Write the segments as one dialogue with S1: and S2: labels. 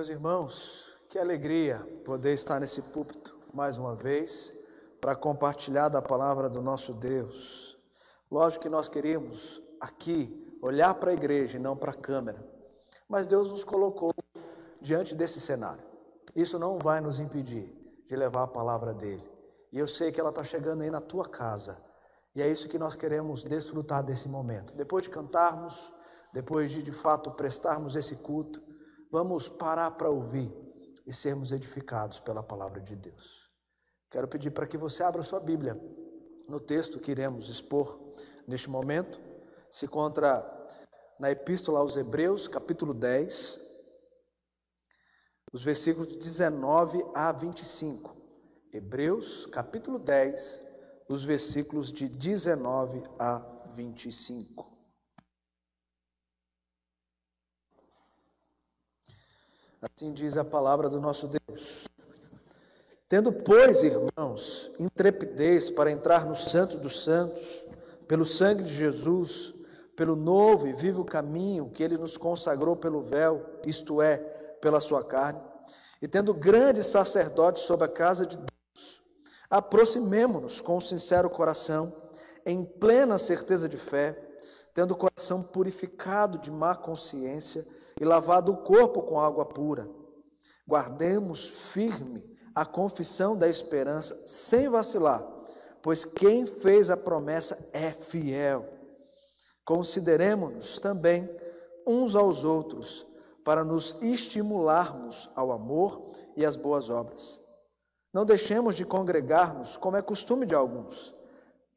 S1: Meus irmãos, que alegria poder estar nesse púlpito mais uma vez para compartilhar da palavra do nosso Deus. Lógico que nós queríamos aqui olhar para a igreja e não para a câmera, mas Deus nos colocou diante desse cenário. Isso não vai nos impedir de levar a palavra dele. E eu sei que ela está chegando aí na tua casa. E é isso que nós queremos desfrutar desse momento. Depois de cantarmos, depois de de fato prestarmos esse culto, vamos parar para ouvir e sermos edificados pela palavra de Deus. Quero pedir para que você abra sua Bíblia no texto que iremos expor neste momento. Se encontra na Epístola aos Hebreus, capítulo 10, os versículos 19 a 25. Hebreus, capítulo 10, os versículos de 19 a 25. Assim diz a palavra do nosso Deus. Tendo, pois, irmãos, intrepidez para entrar no Santo dos Santos, pelo sangue de Jesus, pelo novo e vivo caminho que ele nos consagrou pelo véu, isto é, pela sua carne, e tendo grande sacerdote sobre a casa de Deus, aproximemo-nos com um sincero coração, em plena certeza de fé, tendo o coração purificado de má consciência e lavado o corpo com água pura. Guardemos firme a confissão da esperança, sem vacilar, pois quem fez a promessa é fiel. Consideremos-nos também uns aos outros para nos estimularmos ao amor e às boas obras. Não deixemos de congregar-nos, como é costume de alguns.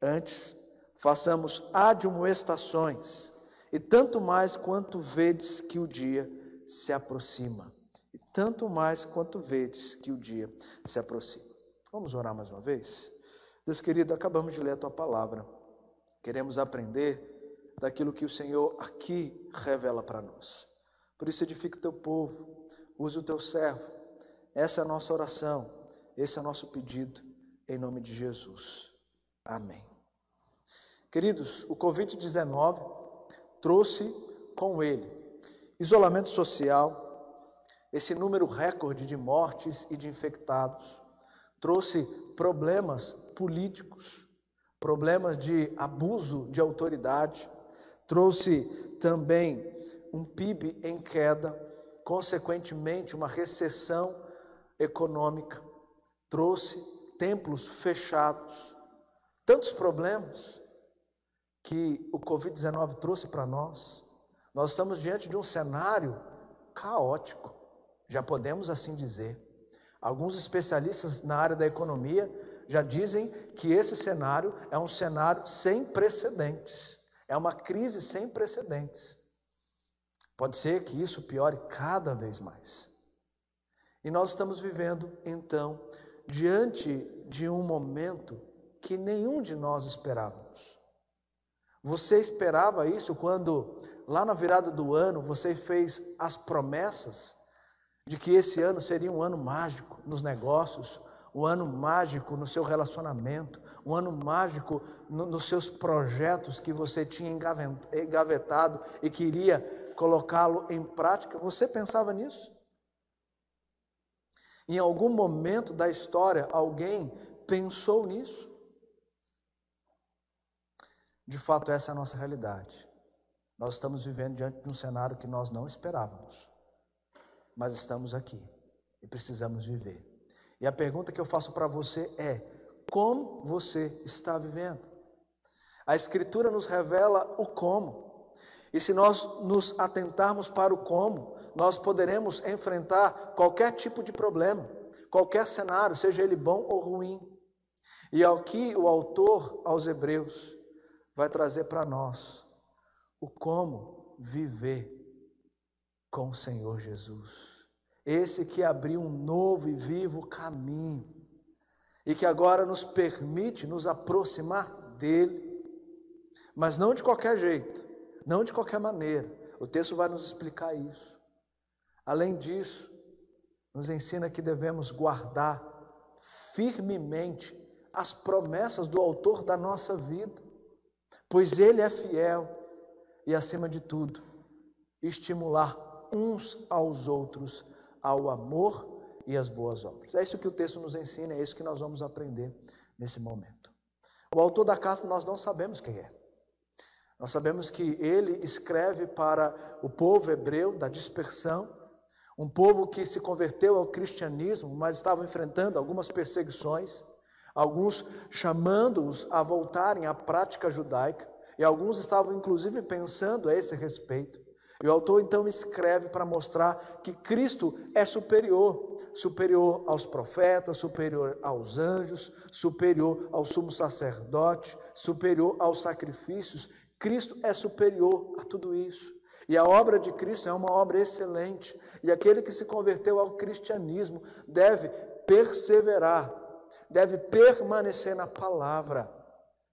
S1: Antes, façamos admoestações, e tanto mais quanto vedes que o dia se aproxima. E tanto mais quanto vedes que o dia se aproxima. Vamos orar mais uma vez? Deus querido, acabamos de ler a tua palavra. Queremos aprender daquilo que o Senhor aqui revela para nós. Por isso, edifica o teu povo, use o teu servo. Essa é a nossa oração, esse é o nosso pedido, em nome de Jesus. Amém. Queridos, o Covid-19 trouxe com ele. Isolamento social, esse número recorde de mortes e de infectados, trouxe problemas políticos, problemas de abuso de autoridade, trouxe também um PIB em queda, consequentemente, uma recessão econômica, trouxe templos fechados, tantos problemas que o Covid-19 trouxe para nós. Nós estamos diante de um cenário caótico, já podemos assim dizer. Alguns especialistas na área da economia já dizem que esse cenário é um cenário sem precedentes, é uma crise sem precedentes. Pode ser que isso piore cada vez mais. E nós estamos vivendo, então, diante de um momento que nenhum de nós esperávamos. Você esperava isso quando, lá na virada do ano, você fez as promessas de que esse ano seria um ano mágico nos negócios, um ano mágico no seu relacionamento, um ano mágico no, nos seus projetos que você tinha engavetado e queria colocá-lo em prática. Você pensava nisso? Em algum momento da história, alguém pensou nisso? De fato, essa é a nossa realidade. Nós estamos vivendo diante de um cenário que nós não esperávamos, mas estamos aqui e precisamos viver. E a pergunta que eu faço para você é: como você está vivendo? A Escritura nos revela o como. E se nós nos atentarmos para o como, nós poderemos enfrentar qualquer tipo de problema, qualquer cenário, seja ele bom ou ruim. E aqui o autor aos Hebreus vai trazer para nós o como viver com o Senhor Jesus. Esse que abriu um novo e vivo caminho e que agora nos permite nos aproximar dele, mas não de qualquer jeito não de qualquer maneira. O texto vai nos explicar isso. Além disso, nos ensina que devemos guardar firmemente as promessas do autor da nossa vida, pois ele é fiel e, acima de tudo, estimular uns aos outros ao amor e às boas obras. É isso que o texto nos ensina, é isso que nós vamos aprender nesse momento. O autor da carta nós não sabemos quem é. Nós sabemos que ele escreve para o povo hebreu da dispersão, um povo que se converteu ao cristianismo, mas estava enfrentando algumas perseguições, alguns chamando-os a voltarem à prática judaica, e alguns estavam inclusive pensando a esse respeito. E o autor então escreve para mostrar que Cristo é superior, superior aos profetas, superior aos anjos, superior ao sumo sacerdote, superior aos sacrifícios. Cristo é superior a tudo isso. E a obra de Cristo é uma obra excelente. E aquele que se converteu ao cristianismo deve perseverar, deve permanecer na palavra,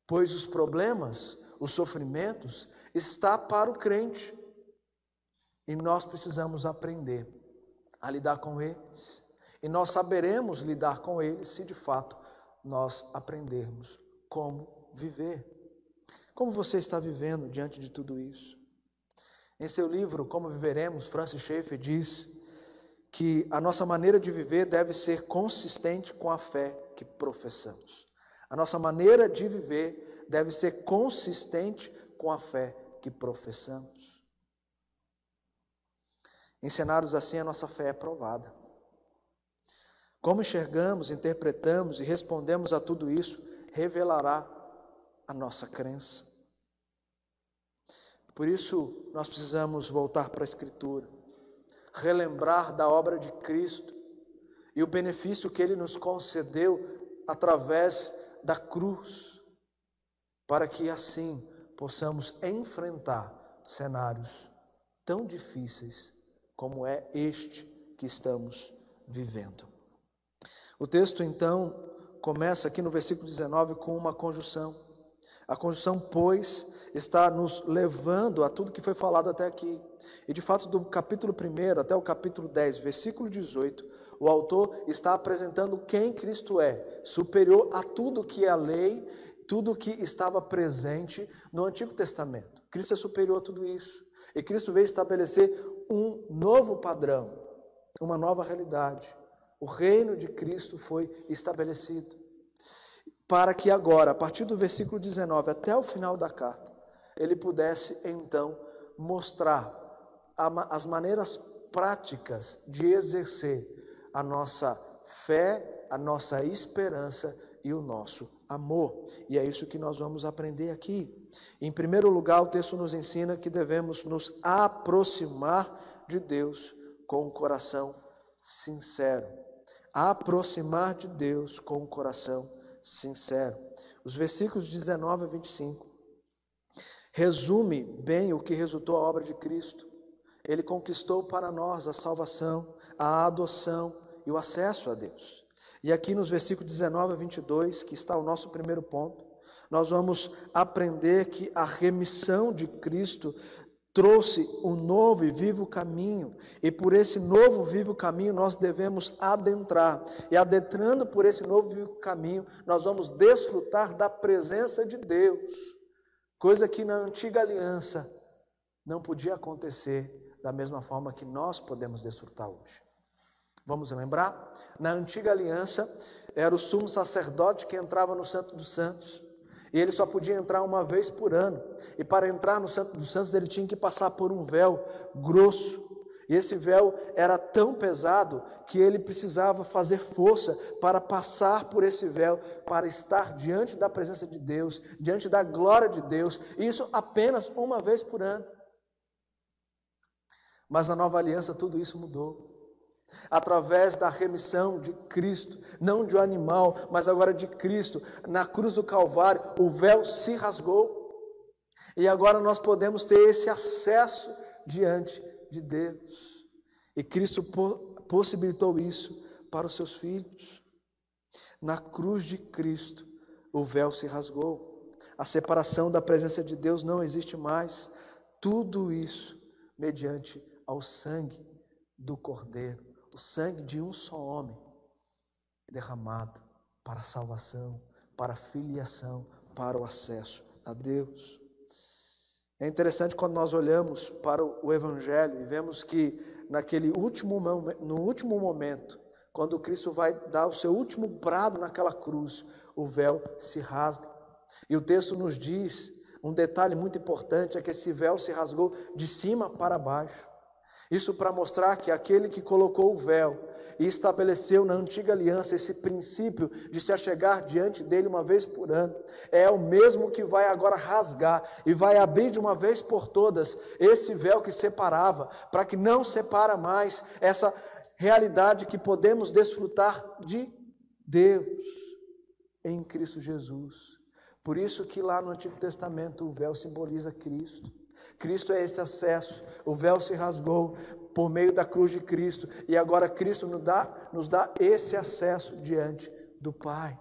S1: pois os problemas, os sofrimentos, está para o crente. E nós precisamos aprender a lidar com eles. E nós saberemos lidar com eles se de fato nós aprendermos como viver. Como você está vivendo diante de tudo isso? Em seu livro Como Viveremos, Francis Schaeffer diz que a nossa maneira de viver deve ser consistente com a fé que professamos. A nossa maneira de viver deve ser consistente com a fé que professamos. Em cenários assim, a nossa fé é provada. Como enxergamos, interpretamos e respondemos a tudo isso, revelará a nossa crença. Por isso, nós precisamos voltar para a Escritura, relembrar da obra de Cristo e o benefício que Ele nos concedeu através da cruz, para que assim possamos enfrentar cenários tão difíceis como é este que estamos vivendo. O texto então começa aqui no versículo 19 com uma conjunção. A conjunção, pois, está nos levando a tudo que foi falado até aqui. E de fato, do capítulo 1 até o capítulo 10, versículo 18, o autor está apresentando quem Cristo é, superior a tudo que é a lei, tudo que estava presente no Antigo Testamento. Cristo é superior a tudo isso. E Cristo veio estabelecer um novo padrão, uma nova realidade. O reino de Cristo foi estabelecido. Para que agora, a partir do versículo 19 até o final da carta, ele pudesse então mostrar as maneiras práticas de exercer a nossa fé, a nossa esperança e o nosso amor. E é isso que nós vamos aprender aqui. Em primeiro lugar, o texto nos ensina que devemos nos aproximar de Deus com o coração sincero. Aproximar de Deus com o coração sincero. Os versículos 19 a 25 resume bem o que resultou a obra de Cristo. Ele conquistou para nós a salvação, a adoção e o acesso a Deus. E aqui nos versículos 19 a 22, que está o nosso primeiro ponto, nós vamos aprender que a remissão de Cristo trouxe um novo e vivo caminho, e por esse novo vivo caminho nós devemos adentrar. E adentrando por esse novo vivo caminho, nós vamos desfrutar da presença de Deus, coisa que na antiga aliança não podia acontecer da mesma forma que nós podemos desfrutar hoje. Vamos lembrar? Na antiga aliança, era o sumo sacerdote que entrava no Santo dos Santos. E ele só podia entrar uma vez por ano. E para entrar no Santo dos Santos, ele tinha que passar por um véu grosso. E esse véu era tão pesado que ele precisava fazer força para passar por esse véu, para estar diante da presença de Deus, diante da glória de Deus. E isso apenas uma vez por ano. Mas na nova aliança tudo isso mudou através da remissão de Cristo, não de um animal, mas agora de Cristo. Na cruz do Calvário, o véu se rasgou. E agora nós podemos ter esse acesso diante de Deus. E Cristo possibilitou isso para os seus filhos. Na cruz de Cristo, o véu se rasgou. A separação da presença de Deus não existe mais. Tudo isso mediante ao sangue do Cordeiro o sangue de um só homem derramado para a salvação, para a filiação, para o acesso a Deus. É interessante quando nós olhamos para o Evangelho e vemos que naquele último, no último momento, quando Cristo vai dar o seu último brado naquela cruz, o véu se rasga. E o texto nos diz um detalhe muito importante: é que esse véu se rasgou de cima para baixo. Isso para mostrar que aquele que colocou o véu e estabeleceu na antiga aliança esse princípio de se achegar diante dele uma vez por ano, é o mesmo que vai agora rasgar e vai abrir de uma vez por todas esse véu que separava, para que não separa mais essa realidade que podemos desfrutar de Deus em Cristo Jesus. Por isso que lá no Antigo Testamento o véu simboliza Cristo. Cristo é esse acesso. O véu se rasgou por meio da cruz de Cristo e agora Cristo nos dá, nos dá esse acesso diante do Pai.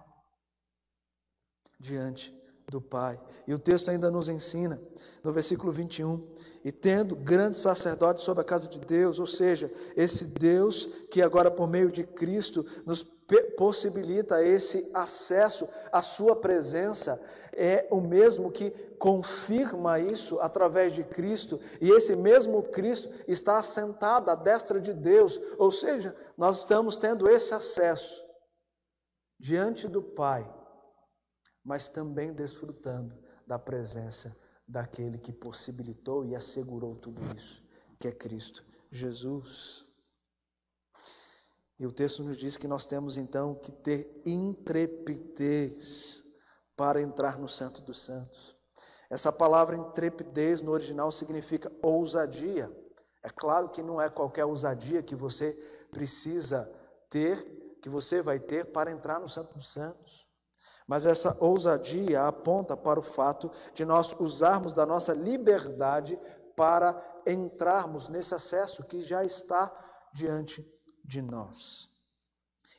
S1: Diante do Pai. E o texto ainda nos ensina, no versículo 21, e tendo grande sacerdote sobre a casa de Deus, ou seja, esse Deus que agora por meio de Cristo nos possibilita esse acesso à sua presença, é o mesmo que confirma isso através de Cristo, e esse mesmo Cristo está assentado à destra de Deus, ou seja, nós estamos tendo esse acesso diante do Pai, mas também desfrutando da presença daquele que possibilitou e assegurou tudo isso, que é Cristo Jesus. E o texto nos diz que nós temos então que ter intrepidez para entrar no Santo dos Santos. Essa palavra intrepidez no original significa ousadia. É claro que não é qualquer ousadia que você precisa ter, que você vai ter para entrar no Santo dos Santos. Mas essa ousadia aponta para o fato de nós usarmos da nossa liberdade para entrarmos nesse acesso que já está diante de nós.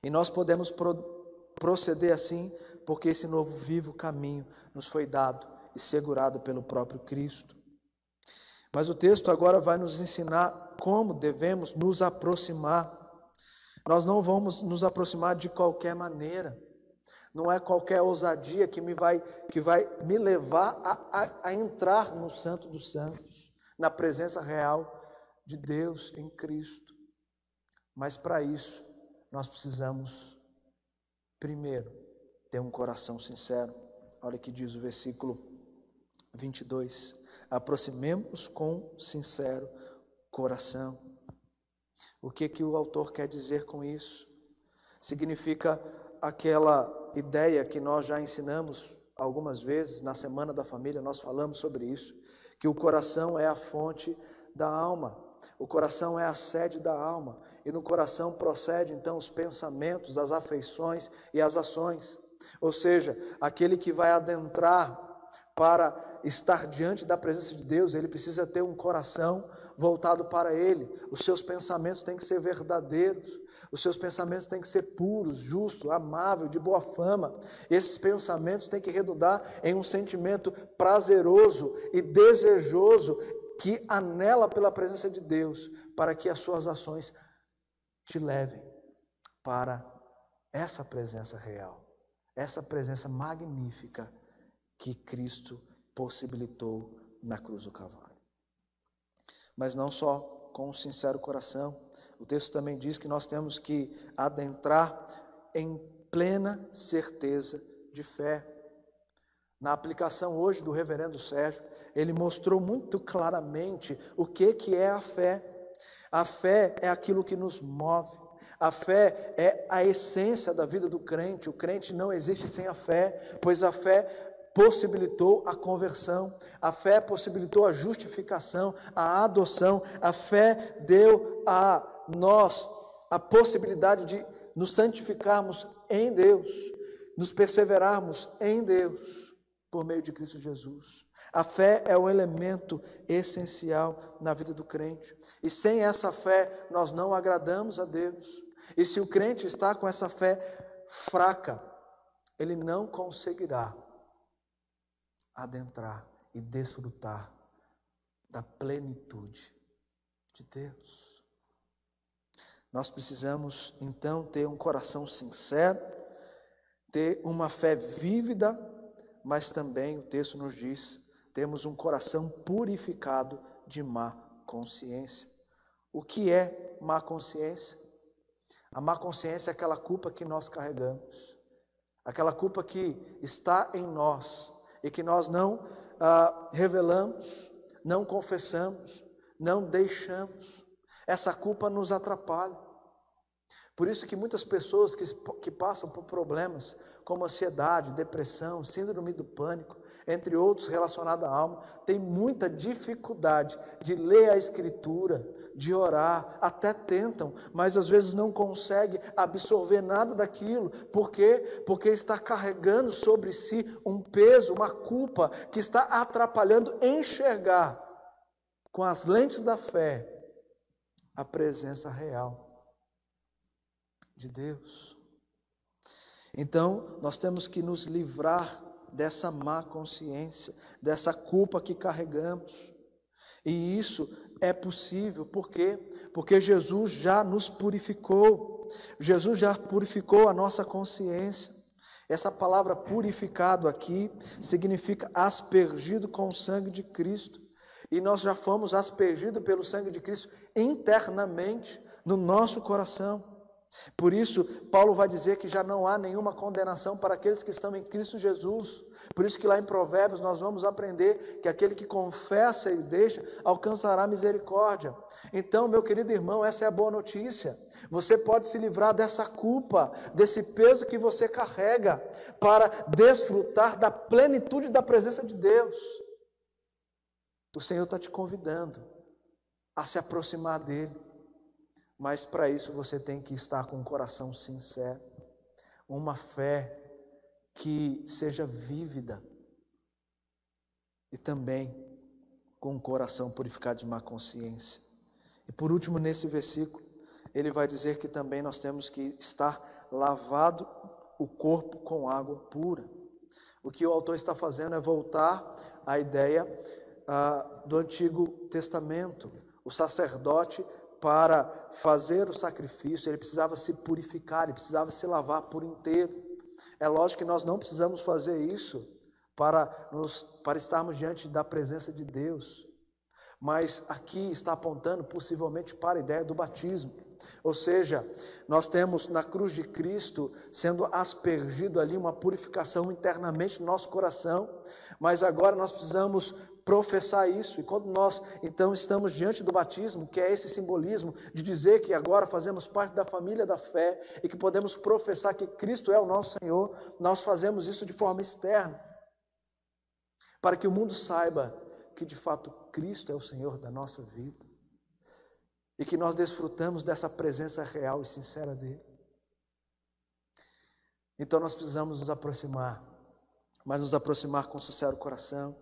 S1: E nós podemos pro proceder assim porque esse novo vivo caminho nos foi dado e segurado pelo próprio Cristo. Mas o texto agora vai nos ensinar como devemos nos aproximar. Nós não vamos nos aproximar de qualquer maneira. Não é qualquer ousadia que me vai, que vai me levar a, a, a entrar no Santo dos Santos, na presença real de Deus em Cristo. Mas para isso, nós precisamos, primeiro, ter um coração sincero. Olha que diz o versículo 22. Aproximemos com sincero coração. O que que o autor quer dizer com isso? Significa aquela ideia que nós já ensinamos algumas vezes na semana da família, nós falamos sobre isso, que o coração é a fonte da alma. O coração é a sede da alma, e no coração procede então os pensamentos, as afeições e as ações. Ou seja, aquele que vai adentrar para estar diante da presença de Deus, ele precisa ter um coração voltado para Ele. Os seus pensamentos têm que ser verdadeiros, os seus pensamentos têm que ser puros, justos, amáveis, de boa fama. Esses pensamentos têm que redundar em um sentimento prazeroso e desejoso que anela pela presença de Deus, para que as suas ações te levem para essa presença real essa presença magnífica que Cristo possibilitou na cruz do Calvário. Mas não só com um sincero coração, o texto também diz que nós temos que adentrar em plena certeza de fé. Na aplicação hoje do reverendo Sérgio, ele mostrou muito claramente o que, que é a fé. A fé é aquilo que nos move, a fé é a essência da vida do crente. O crente não existe sem a fé, pois a fé possibilitou a conversão, a fé possibilitou a justificação, a adoção, a fé deu a nós a possibilidade de nos santificarmos em Deus, nos perseverarmos em Deus por meio de Cristo Jesus. A fé é o elemento essencial na vida do crente. E sem essa fé, nós não agradamos a Deus. E se o crente está com essa fé fraca, ele não conseguirá adentrar e desfrutar da plenitude de Deus. Nós precisamos então ter um coração sincero, ter uma fé vívida, mas também o texto nos diz, temos um coração purificado de má consciência. O que é má consciência? A má consciência é aquela culpa que nós carregamos, aquela culpa que está em nós e que nós não ah, revelamos, não confessamos, não deixamos. Essa culpa nos atrapalha. Por isso que muitas pessoas que, que passam por problemas como ansiedade, depressão, síndrome do pânico, entre outros relacionados à alma, têm muita dificuldade de ler a Escritura, de orar, até tentam, mas às vezes não conseguem absorver nada daquilo, por quê? Porque está carregando sobre si um peso, uma culpa que está atrapalhando enxergar com as lentes da fé a presença real de Deus. Então, nós temos que nos livrar dessa má consciência, dessa culpa que carregamos. E isso é possível, por quê? Porque Jesus já nos purificou, Jesus já purificou a nossa consciência. Essa palavra purificado aqui significa aspergido com o sangue de Cristo. E nós já fomos aspergidos pelo sangue de Cristo internamente no nosso coração. Por isso, Paulo vai dizer que já não há nenhuma condenação para aqueles que estão em Cristo Jesus. Por isso que lá em Provérbios nós vamos aprender que aquele que confessa e deixa alcançará misericórdia. Então, meu querido irmão, essa é a boa notícia. Você pode se livrar dessa culpa, desse peso que você carrega, para desfrutar da plenitude da presença de Deus. O Senhor está te convidando a se aproximar dEle. Mas para isso você tem que estar com um coração sincero, uma fé que seja vívida e também com um coração purificado de má consciência. E por último, nesse versículo, ele vai dizer que também nós temos que estar lavado o corpo com água pura. O que o autor está fazendo é voltar à ideia ah, do Antigo Testamento. O sacerdote para fazer o sacrifício, ele precisava se purificar, ele precisava se lavar por inteiro. É lógico que nós não precisamos fazer isso para, nos, para estarmos diante da presença de Deus, mas aqui está apontando possivelmente para a ideia do batismo. Ou seja, nós temos na cruz de Cristo sendo aspergido ali uma purificação internamente no nosso coração, mas agora nós precisamos professar isso. E quando nós então estamos diante do batismo, que é esse simbolismo de dizer que agora fazemos parte da família da fé e que podemos professar que Cristo é o nosso Senhor, nós fazemos isso de forma externa, para que o mundo saiba que de fato Cristo é o Senhor da nossa vida e que nós desfrutamos dessa presença real e sincera dele. Então nós precisamos nos aproximar, mas nos aproximar com sincero coração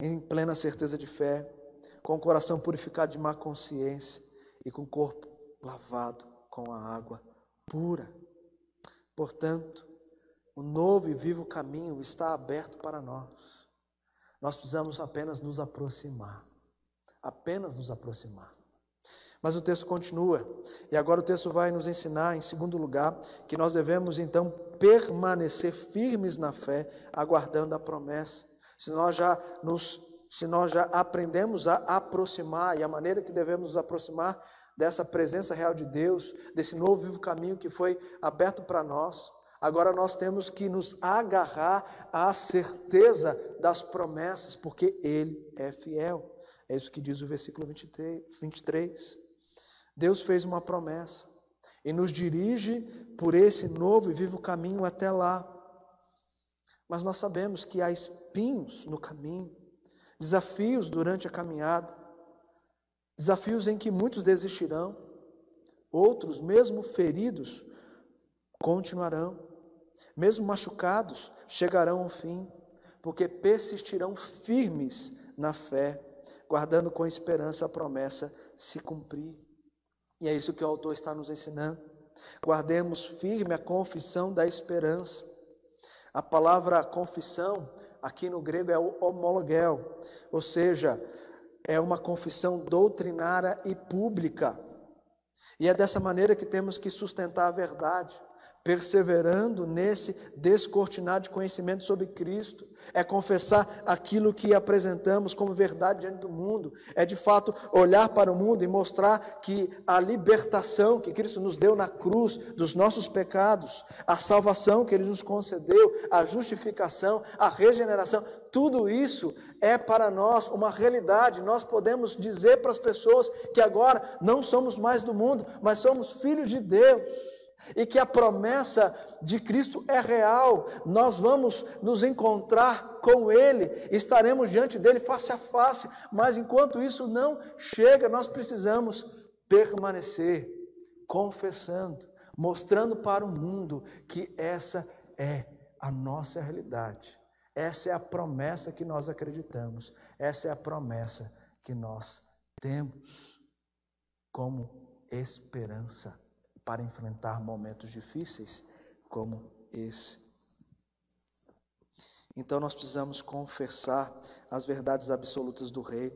S1: em plena certeza de fé, com o coração purificado de má consciência e com o corpo lavado com a água pura. Portanto, o novo e vivo caminho está aberto para nós. Nós precisamos apenas nos aproximar. Apenas nos aproximar. Mas o texto continua, e agora o texto vai nos ensinar, em segundo lugar, que nós devemos então permanecer firmes na fé, aguardando a promessa se nós já nos se nós já aprendemos a aproximar e a maneira que devemos nos aproximar dessa presença real de Deus, desse novo vivo caminho que foi aberto para nós, agora nós temos que nos agarrar à certeza das promessas, porque Ele é fiel. É isso que diz o versículo 23. Deus fez uma promessa e nos dirige por esse novo e vivo caminho até lá. Mas nós sabemos que há espinhos no caminho, desafios durante a caminhada, desafios em que muitos desistirão, outros, mesmo feridos, continuarão, mesmo machucados, chegarão ao fim, porque persistirão firmes na fé, guardando com esperança a promessa se cumprir. E é isso que o autor está nos ensinando. Guardemos firme a confissão da esperança a palavra confissão, aqui no grego, é o ou seja, é uma confissão doutrinária e pública. E é dessa maneira que temos que sustentar a verdade. Perseverando nesse descortinar de conhecimento sobre Cristo, é confessar aquilo que apresentamos como verdade diante do mundo, é de fato olhar para o mundo e mostrar que a libertação que Cristo nos deu na cruz dos nossos pecados, a salvação que Ele nos concedeu, a justificação, a regeneração, tudo isso é para nós uma realidade. Nós podemos dizer para as pessoas que agora não somos mais do mundo, mas somos filhos de Deus e que a promessa de Cristo é real. Nós vamos nos encontrar com Ele, estaremos diante dele face a face, mas enquanto isso não chega, nós precisamos permanecer confessando, mostrando para o mundo que essa é a nossa realidade. Essa é a promessa que nós acreditamos, essa é a promessa que nós temos como esperança para enfrentar momentos difíceis como esse. Então nós precisamos confessar as verdades absolutas do Rei.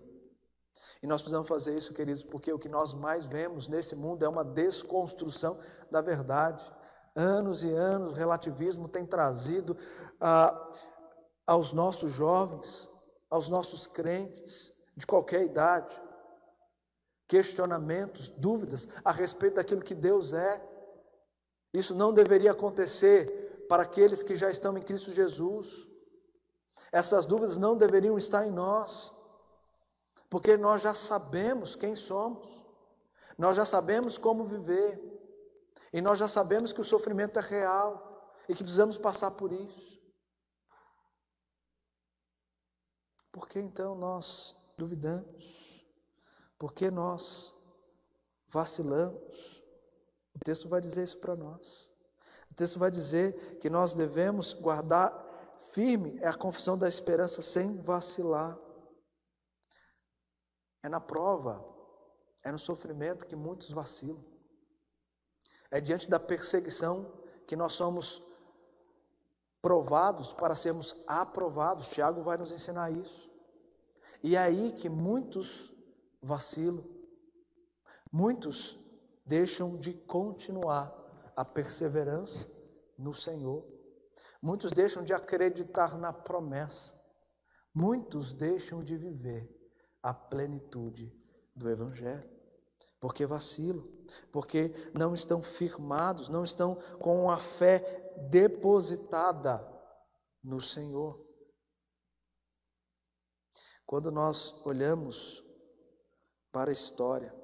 S1: E nós precisamos fazer isso, queridos, porque o que nós mais vemos nesse mundo é uma desconstrução da verdade. Anos e anos o relativismo tem trazido ah, aos nossos jovens, aos nossos crentes, de qualquer idade, questionamentos, dúvidas a respeito daquilo que Deus é. Isso não deveria acontecer para aqueles que já estão em Cristo Jesus. Essas dúvidas não deveriam estar em nós, porque nós já sabemos quem somos, nós já sabemos como viver, e nós já sabemos que o sofrimento é real e que precisamos passar por isso. Por que então nós duvidamos? Porque nós vacilamos. O texto vai dizer isso para nós. O texto vai dizer que nós devemos guardar firme é a confissão da esperança sem vacilar. É na prova, é no sofrimento que muitos vacilam. É diante da perseguição que nós somos provados para sermos aprovados. Tiago vai nos ensinar isso. E é aí que muitos vacilo. Muitos deixam de continuar a perseverança no Senhor. Muitos deixam de acreditar na promessa. Muitos deixam de viver a plenitude do Evangelho. Porque vacilam, porque não estão firmados, não estão com a fé depositada no Senhor. Quando nós olhamos para a história.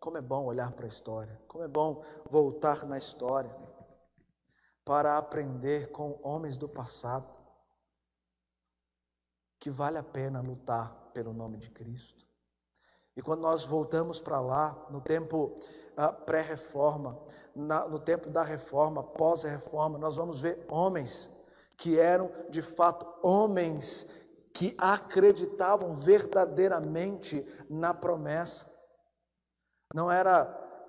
S1: Como é bom olhar para a história, como é bom voltar na história para aprender com homens do passado que vale a pena lutar pelo nome de Cristo. E quando nós voltamos para lá, no tempo uh, pré-reforma, no tempo da reforma, pós-reforma, nós vamos ver homens que eram de fato homens que acreditavam verdadeiramente na promessa. Não era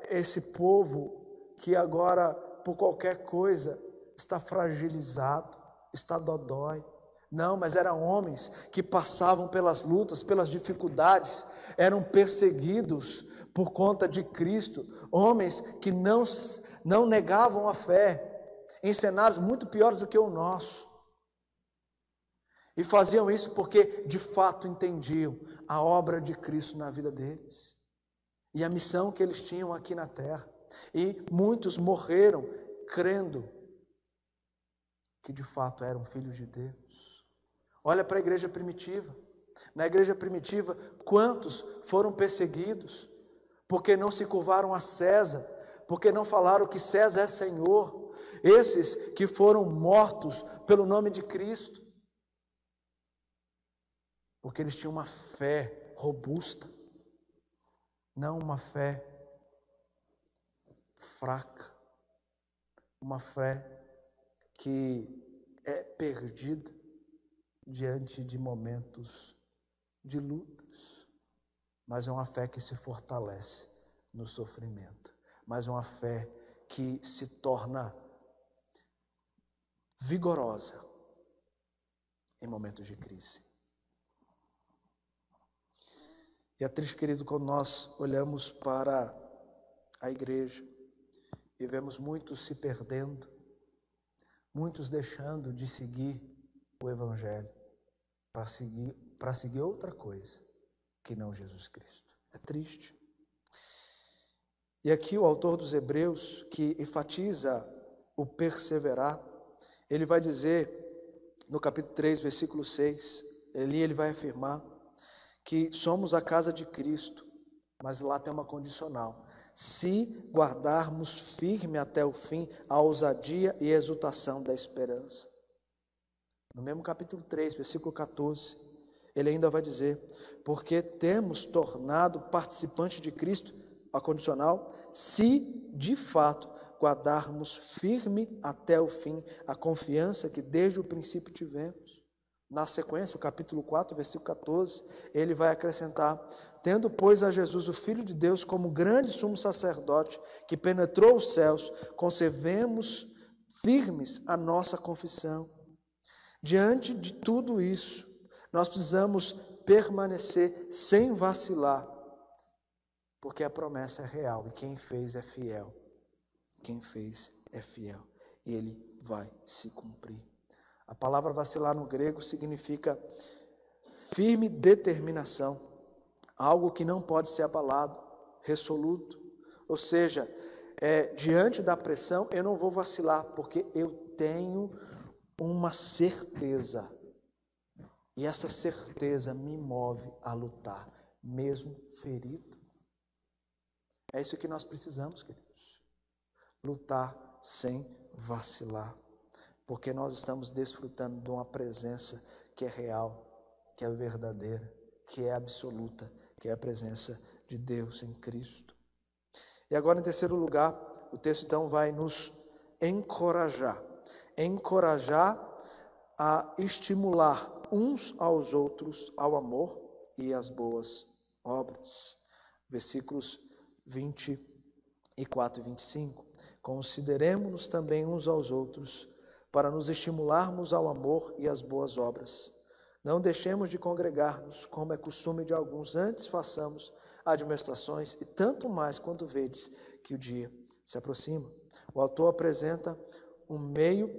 S1: esse povo que agora, por qualquer coisa, está fragilizado, está dodói. Não, mas eram homens que passavam pelas lutas, pelas dificuldades, eram perseguidos por conta de Cristo, homens que não, não negavam a fé, em cenários muito piores do que o nosso. E faziam isso porque de fato entendiam a obra de Cristo na vida deles e a missão que eles tinham aqui na terra. E muitos morreram crendo que de fato eram filhos de Deus. Olha para a igreja primitiva. Na igreja primitiva, quantos foram perseguidos porque não se curvaram a César, porque não falaram que César é Senhor? Esses que foram mortos pelo nome de Cristo porque eles tinham uma fé robusta, não uma fé fraca, uma fé que é perdida diante de momentos de lutas, mas é uma fé que se fortalece no sofrimento, mas é uma fé que se torna vigorosa em momentos de crise. E é triste, querido, quando nós olhamos para a igreja e vemos muitos se perdendo, muitos deixando de seguir o Evangelho para seguir, para seguir outra coisa que não Jesus Cristo. É triste. E aqui o autor dos Hebreus, que enfatiza o perseverar, ele vai dizer no capítulo 3, versículo 6, ali ele vai afirmar que somos a casa de Cristo, mas lá tem uma condicional. Se guardarmos firme até o fim a ousadia e exultação da esperança. No mesmo capítulo 3, versículo 14, ele ainda vai dizer: Porque temos tornado participante de Cristo, a condicional, se de fato guardarmos firme até o fim a confiança que desde o princípio tivemos. Na sequência, o capítulo 4, versículo 14, ele vai acrescentar: Tendo, pois, a Jesus, o Filho de Deus, como grande sumo sacerdote, que penetrou os céus, conservemos firmes a nossa confissão. Diante de tudo isso, nós precisamos permanecer sem vacilar, porque a promessa é real e quem fez é fiel. Quem fez é fiel e ele vai se cumprir. A palavra vacilar no grego significa firme determinação, algo que não pode ser abalado, resoluto. Ou seja, é, diante da pressão, eu não vou vacilar, porque eu tenho uma certeza. E essa certeza me move a lutar, mesmo ferido. É isso que nós precisamos, queridos. Lutar sem vacilar porque nós estamos desfrutando de uma presença que é real, que é verdadeira, que é absoluta, que é a presença de Deus em Cristo. E agora, em terceiro lugar, o texto então vai nos encorajar encorajar a estimular uns aos outros ao amor e às boas obras. Versículos 24 e 25. Consideremos-nos também uns aos outros para nos estimularmos ao amor e às boas obras. Não deixemos de congregar-nos, como é costume de alguns, antes façamos administrações, e tanto mais quando vedes que o dia se aproxima. O autor apresenta um meio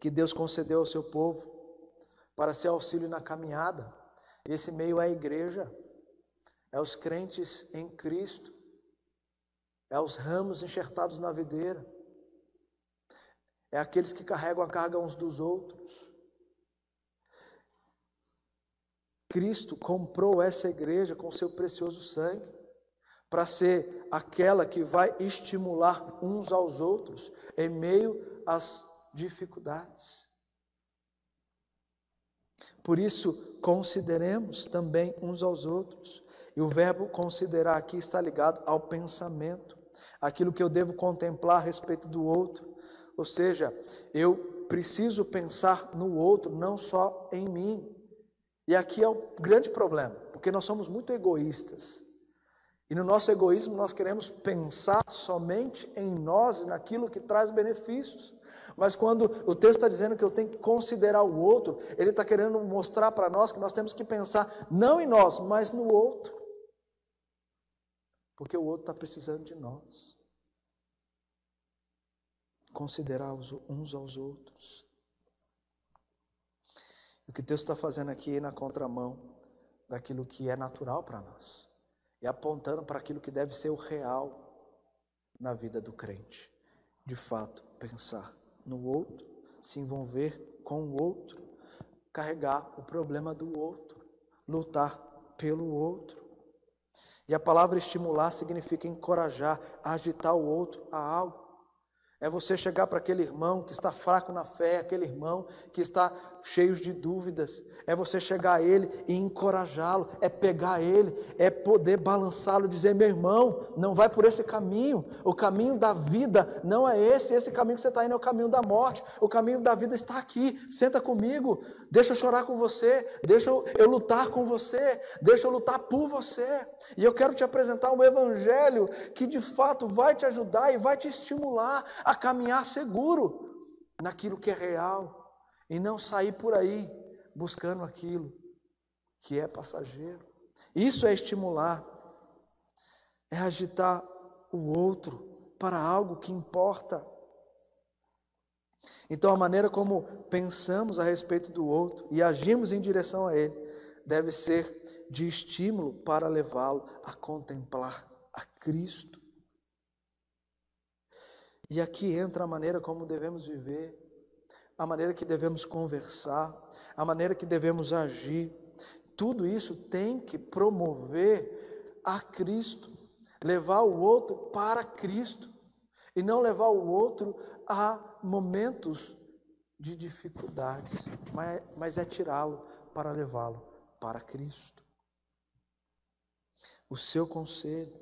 S1: que Deus concedeu ao seu povo para ser auxílio na caminhada. Esse meio é a igreja, é os crentes em Cristo, é os ramos enxertados na videira é aqueles que carregam a carga uns dos outros. Cristo comprou essa igreja com seu precioso sangue para ser aquela que vai estimular uns aos outros em meio às dificuldades. Por isso, consideremos também uns aos outros. E o verbo considerar aqui está ligado ao pensamento, aquilo que eu devo contemplar a respeito do outro, ou seja, eu preciso pensar no outro, não só em mim. E aqui é o grande problema, porque nós somos muito egoístas. E no nosso egoísmo nós queremos pensar somente em nós e naquilo que traz benefícios. Mas quando o texto está dizendo que eu tenho que considerar o outro, ele está querendo mostrar para nós que nós temos que pensar não em nós, mas no outro. Porque o outro está precisando de nós considerar uns aos outros. O que Deus está fazendo aqui é na contramão daquilo que é natural para nós e apontando para aquilo que deve ser o real na vida do crente. De fato, pensar no outro, se envolver com o outro, carregar o problema do outro, lutar pelo outro. E a palavra estimular significa encorajar, agitar o outro a algo. É você chegar para aquele irmão que está fraco na fé, aquele irmão que está cheio de dúvidas. É você chegar a ele e encorajá-lo, é pegar ele, é poder balançá-lo, dizer: meu irmão, não vai por esse caminho. O caminho da vida não é esse. Esse caminho que você está indo é o caminho da morte. O caminho da vida está aqui. Senta comigo, deixa eu chorar com você, deixa eu, eu lutar com você, deixa eu lutar por você. E eu quero te apresentar um evangelho que de fato vai te ajudar e vai te estimular a caminhar seguro naquilo que é real e não sair por aí buscando aquilo que é passageiro. Isso é estimular, é agitar o outro para algo que importa. Então, a maneira como pensamos a respeito do outro e agimos em direção a ele deve ser de estímulo para levá-lo a contemplar a Cristo. E aqui entra a maneira como devemos viver, a maneira que devemos conversar, a maneira que devemos agir. Tudo isso tem que promover a Cristo, levar o outro para Cristo e não levar o outro a momentos de dificuldades, mas, mas é tirá-lo para levá-lo para Cristo. O seu conselho,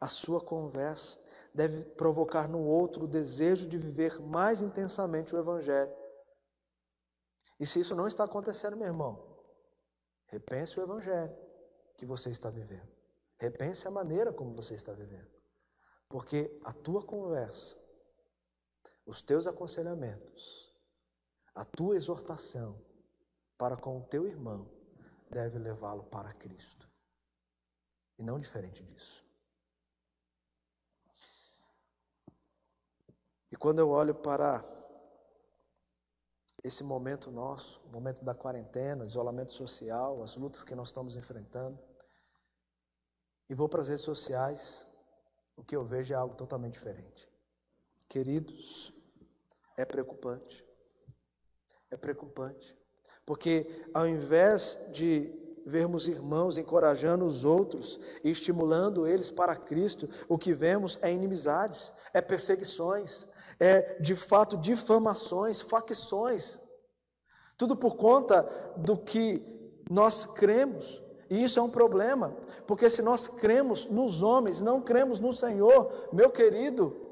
S1: a sua conversa, deve provocar no outro o desejo de viver mais intensamente o Evangelho. E se isso não está acontecendo, meu irmão, repense o Evangelho que você está vivendo. Repense a maneira como você está vivendo. Porque a tua conversa, os teus aconselhamentos, a tua exortação para com o teu irmão deve levá-lo para Cristo. E não diferente disso. E quando eu olho para esse momento nosso, o momento da quarentena, isolamento social, as lutas que nós estamos enfrentando, e vou para as redes sociais, o que eu vejo é algo totalmente diferente. Queridos, é preocupante. É preocupante. Porque ao invés de vermos irmãos encorajando os outros e estimulando eles para Cristo, o que vemos é inimizades, é perseguições, é de fato difamações, facções. Tudo por conta do que nós cremos. E isso é um problema, porque se nós cremos nos homens, não cremos no Senhor, meu querido,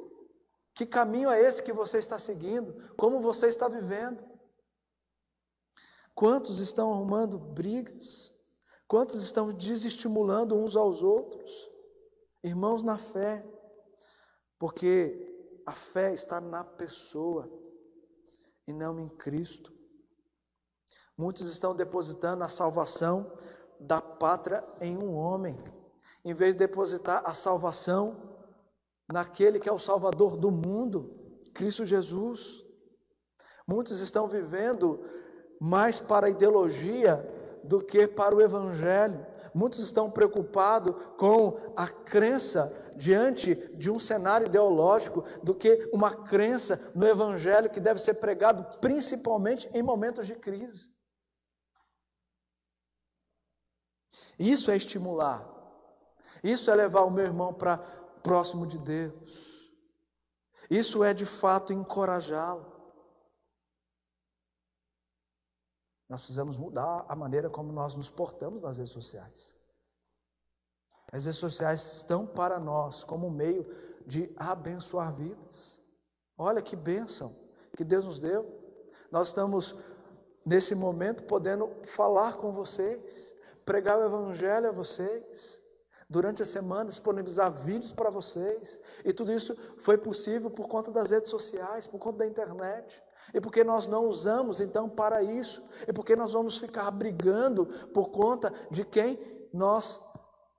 S1: que caminho é esse que você está seguindo? Como você está vivendo? Quantos estão arrumando brigas? Quantos estão desestimulando uns aos outros? Irmãos na fé, porque a fé está na pessoa e não em Cristo. Muitos estão depositando a salvação da pátria em um homem, em vez de depositar a salvação naquele que é o Salvador do mundo, Cristo Jesus. Muitos estão vivendo mais para a ideologia do que para o Evangelho. Muitos estão preocupados com a crença diante de um cenário ideológico do que uma crença no Evangelho que deve ser pregado principalmente em momentos de crise. Isso é estimular, isso é levar o meu irmão para próximo de Deus, isso é de fato encorajá-lo. Nós precisamos mudar a maneira como nós nos portamos nas redes sociais. As redes sociais estão para nós como um meio de abençoar vidas. Olha que bênção que Deus nos deu. Nós estamos, nesse momento, podendo falar com vocês, pregar o Evangelho a vocês, durante a semana disponibilizar vídeos para vocês. E tudo isso foi possível por conta das redes sociais, por conta da internet. E porque nós não usamos então para isso? E porque nós vamos ficar brigando por conta de quem nós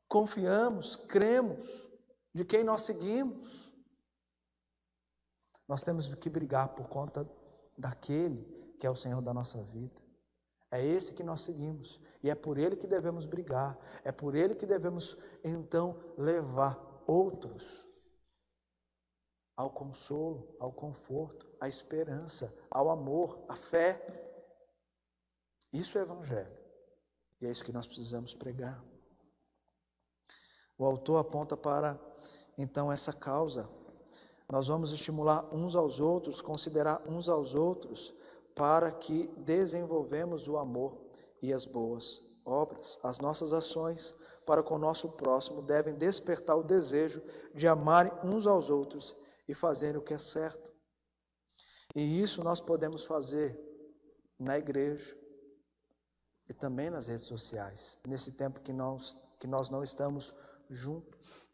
S1: confiamos, cremos, de quem nós seguimos. Nós temos que brigar por conta daquele que é o Senhor da nossa vida. É esse que nós seguimos e é por ele que devemos brigar, é por ele que devemos então levar outros ao consolo, ao conforto, à esperança, ao amor, à fé. Isso é evangelho. E é isso que nós precisamos pregar. O autor aponta para então essa causa. Nós vamos estimular uns aos outros, considerar uns aos outros, para que desenvolvemos o amor e as boas obras. As nossas ações para com o nosso próximo devem despertar o desejo de amarem uns aos outros e fazerem o que é certo. E isso nós podemos fazer na igreja e também nas redes sociais, nesse tempo que nós, que nós não estamos juntos.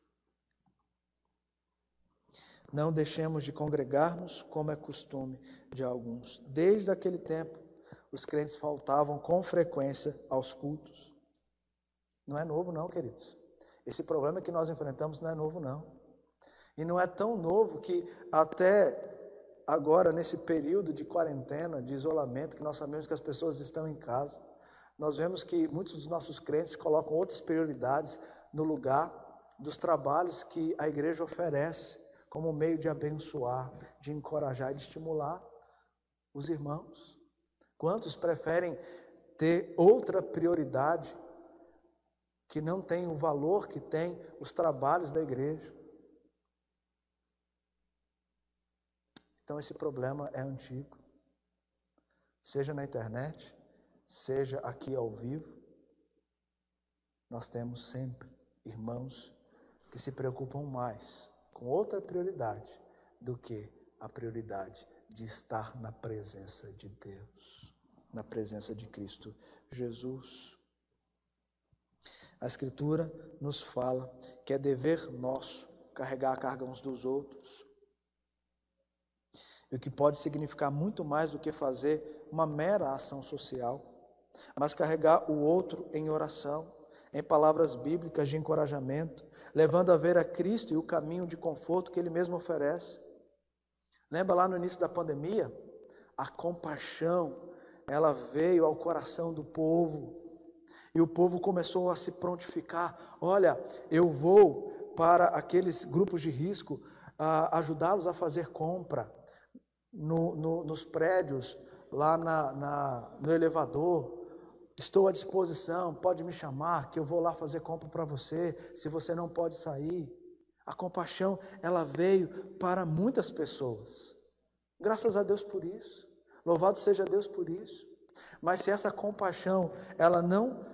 S1: Não deixemos de congregarmos, como é costume de alguns. Desde aquele tempo, os crentes faltavam com frequência aos cultos. Não é novo, não, queridos. Esse problema que nós enfrentamos não é novo, não. E não é tão novo que até agora, nesse período de quarentena, de isolamento, que nós sabemos que as pessoas estão em casa, nós vemos que muitos dos nossos crentes colocam outras prioridades no lugar dos trabalhos que a igreja oferece como meio de abençoar, de encorajar e de estimular os irmãos. Quantos preferem ter outra prioridade que não tem o valor que tem os trabalhos da igreja? Então esse problema é antigo. Seja na internet, seja aqui ao vivo, nós temos sempre irmãos que se preocupam mais com outra prioridade do que a prioridade de estar na presença de Deus, na presença de Cristo Jesus. A Escritura nos fala que é dever nosso carregar a carga uns dos outros, o que pode significar muito mais do que fazer uma mera ação social, mas carregar o outro em oração, em palavras bíblicas de encorajamento, levando a ver a Cristo e o caminho de conforto que Ele mesmo oferece. Lembra lá no início da pandemia? A compaixão, ela veio ao coração do povo, e o povo começou a se prontificar. Olha, eu vou para aqueles grupos de risco ajudá-los a fazer compra no, no, nos prédios, lá na, na, no elevador. Estou à disposição, pode me chamar, que eu vou lá fazer compra para você, se você não pode sair. A compaixão, ela veio para muitas pessoas. Graças a Deus por isso. Louvado seja Deus por isso. Mas se essa compaixão, ela não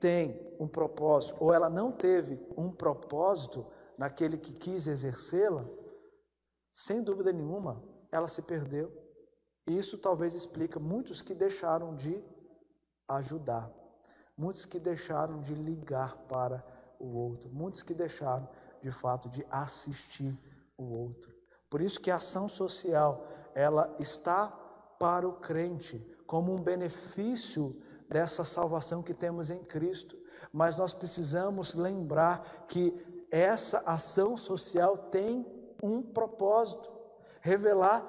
S1: tem um propósito, ou ela não teve um propósito naquele que quis exercê-la, sem dúvida nenhuma, ela se perdeu. E isso talvez explica muitos que deixaram de ajudar, muitos que deixaram de ligar para o outro, muitos que deixaram de fato de assistir o outro. Por isso que a ação social, ela está para o crente como um benefício dessa salvação que temos em Cristo, mas nós precisamos lembrar que essa ação social tem um propósito revelar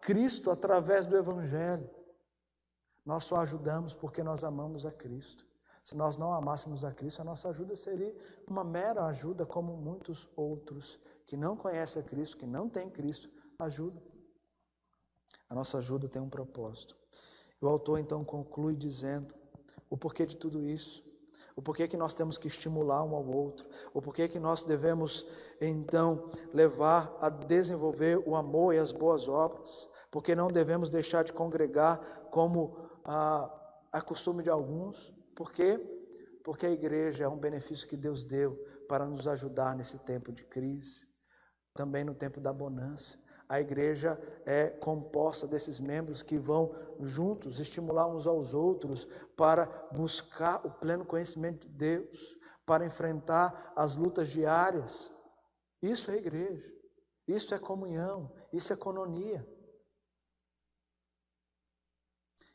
S1: Cristo através do Evangelho. Nós só ajudamos porque nós amamos a Cristo. Se nós não amássemos a Cristo, a nossa ajuda seria uma mera ajuda, como muitos outros que não conhecem a Cristo, que não têm Cristo, ajudam. A nossa ajuda tem um propósito. O autor então conclui dizendo o porquê de tudo isso o porquê que nós temos que estimular um ao outro, o porquê que nós devemos então levar a desenvolver o amor e as boas obras, porque não devemos deixar de congregar como a, a costume de alguns, por quê? Porque a igreja é um benefício que Deus deu para nos ajudar nesse tempo de crise, também no tempo da bonança. A igreja é composta desses membros que vão juntos estimular uns aos outros para buscar o pleno conhecimento de Deus, para enfrentar as lutas diárias. Isso é igreja, isso é comunhão, isso é economia.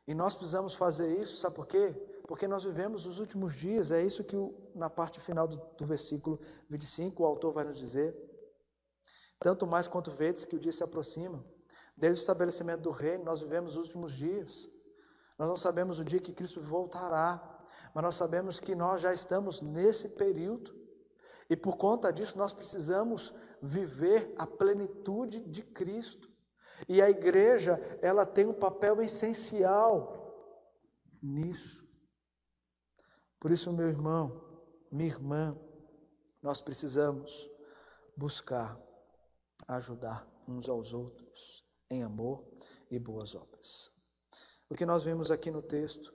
S1: E nós precisamos fazer isso, sabe por quê? Porque nós vivemos os últimos dias, é isso que o, na parte final do, do versículo 25 o autor vai nos dizer. Tanto mais quanto vedes que o dia se aproxima. Desde o estabelecimento do reino, nós vivemos os últimos dias. Nós não sabemos o dia que Cristo voltará, mas nós sabemos que nós já estamos nesse período. E por conta disso, nós precisamos viver a plenitude de Cristo. E a igreja, ela tem um papel essencial nisso. Por isso, meu irmão, minha irmã, nós precisamos buscar ajudar uns aos outros em amor e boas obras. O que nós vemos aqui no texto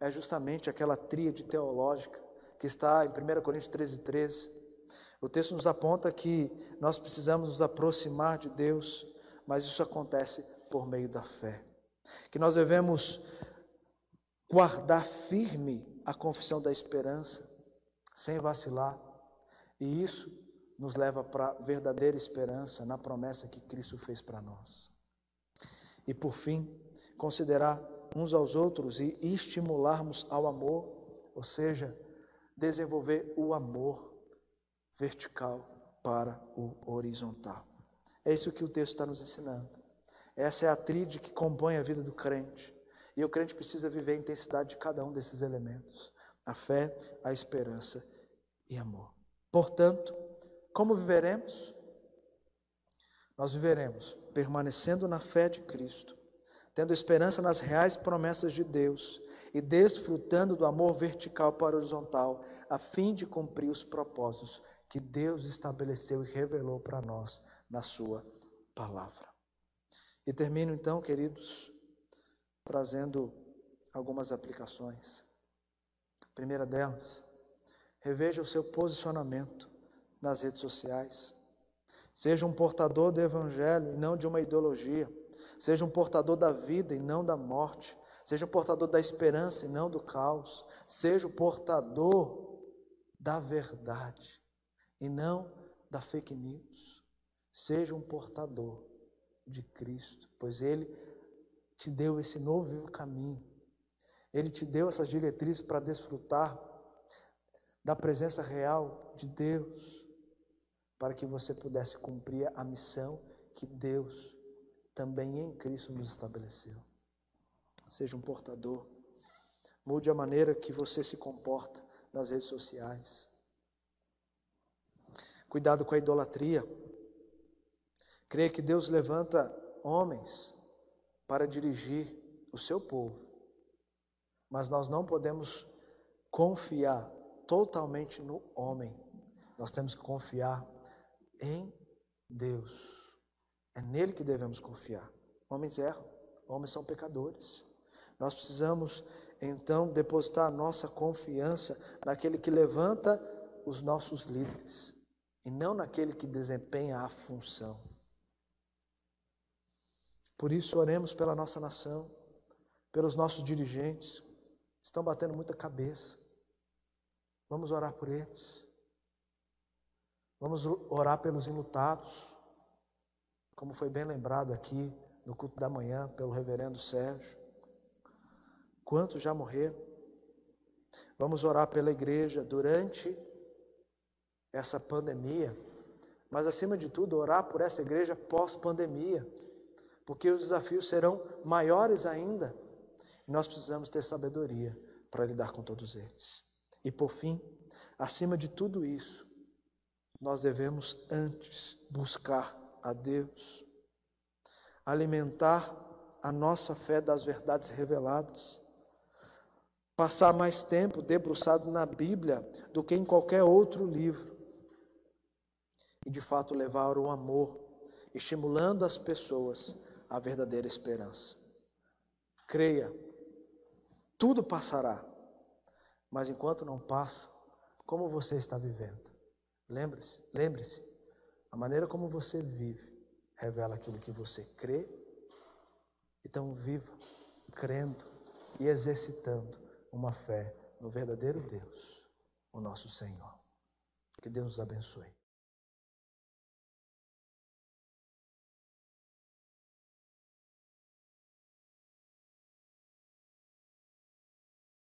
S1: é justamente aquela tríade teológica que está em 1 Coríntios 13, 13. O texto nos aponta que nós precisamos nos aproximar de Deus, mas isso acontece por meio da fé. Que nós devemos guardar firme a confissão da esperança, sem vacilar, e isso nos leva para a verdadeira esperança na promessa que Cristo fez para nós. E por fim, considerar uns aos outros e estimularmos ao amor, ou seja, desenvolver o amor vertical, para o horizontal. É isso que o texto está nos ensinando. Essa é a tríade que compõe a vida do crente. E o crente precisa viver a intensidade de cada um desses elementos: a fé, a esperança e amor. Portanto, como viveremos? Nós viveremos permanecendo na fé de Cristo, tendo esperança nas reais promessas de Deus e desfrutando do amor vertical para horizontal, a fim de cumprir os propósitos que Deus estabeleceu e revelou para nós na Sua palavra. E termino então, queridos, trazendo algumas aplicações. A primeira delas, reveja o seu posicionamento nas redes sociais. Seja um portador do Evangelho e não de uma ideologia. Seja um portador da vida e não da morte. Seja um portador da esperança e não do caos. Seja o portador da verdade e não da fake news. Seja um portador de Cristo, pois Ele te deu esse novo vivo caminho. Ele te deu essas diretrizes para desfrutar da presença real de Deus, para que você pudesse cumprir a missão que Deus também em Cristo nos estabeleceu. Seja um portador. Mude a maneira que você se comporta nas redes sociais. Cuidado com a idolatria. Creia que Deus levanta homens para dirigir o seu povo, mas nós não podemos confiar totalmente no homem, nós temos que confiar em Deus. É nele que devemos confiar. Homens erram, homens são pecadores. Nós precisamos então depositar a nossa confiança naquele que levanta os nossos líderes e não naquele que desempenha a função. Por isso, oremos pela nossa nação, pelos nossos dirigentes, estão batendo muita cabeça. Vamos orar por eles. Vamos orar pelos enlutados, como foi bem lembrado aqui no culto da manhã pelo reverendo Sérgio. Quantos já morreram? Vamos orar pela igreja durante essa pandemia, mas acima de tudo, orar por essa igreja pós-pandemia porque os desafios serão maiores ainda. E nós precisamos ter sabedoria para lidar com todos eles. E por fim, acima de tudo isso, nós devemos antes buscar a Deus, alimentar a nossa fé das verdades reveladas, passar mais tempo debruçado na Bíblia do que em qualquer outro livro, e de fato levar o amor, estimulando as pessoas a verdadeira esperança. Creia, tudo passará, mas enquanto não passa, como você está vivendo? Lembre-se, lembre-se, a maneira como você vive revela aquilo que você crê. Então viva crendo e exercitando uma fé no verdadeiro Deus, o nosso Senhor. Que Deus nos abençoe.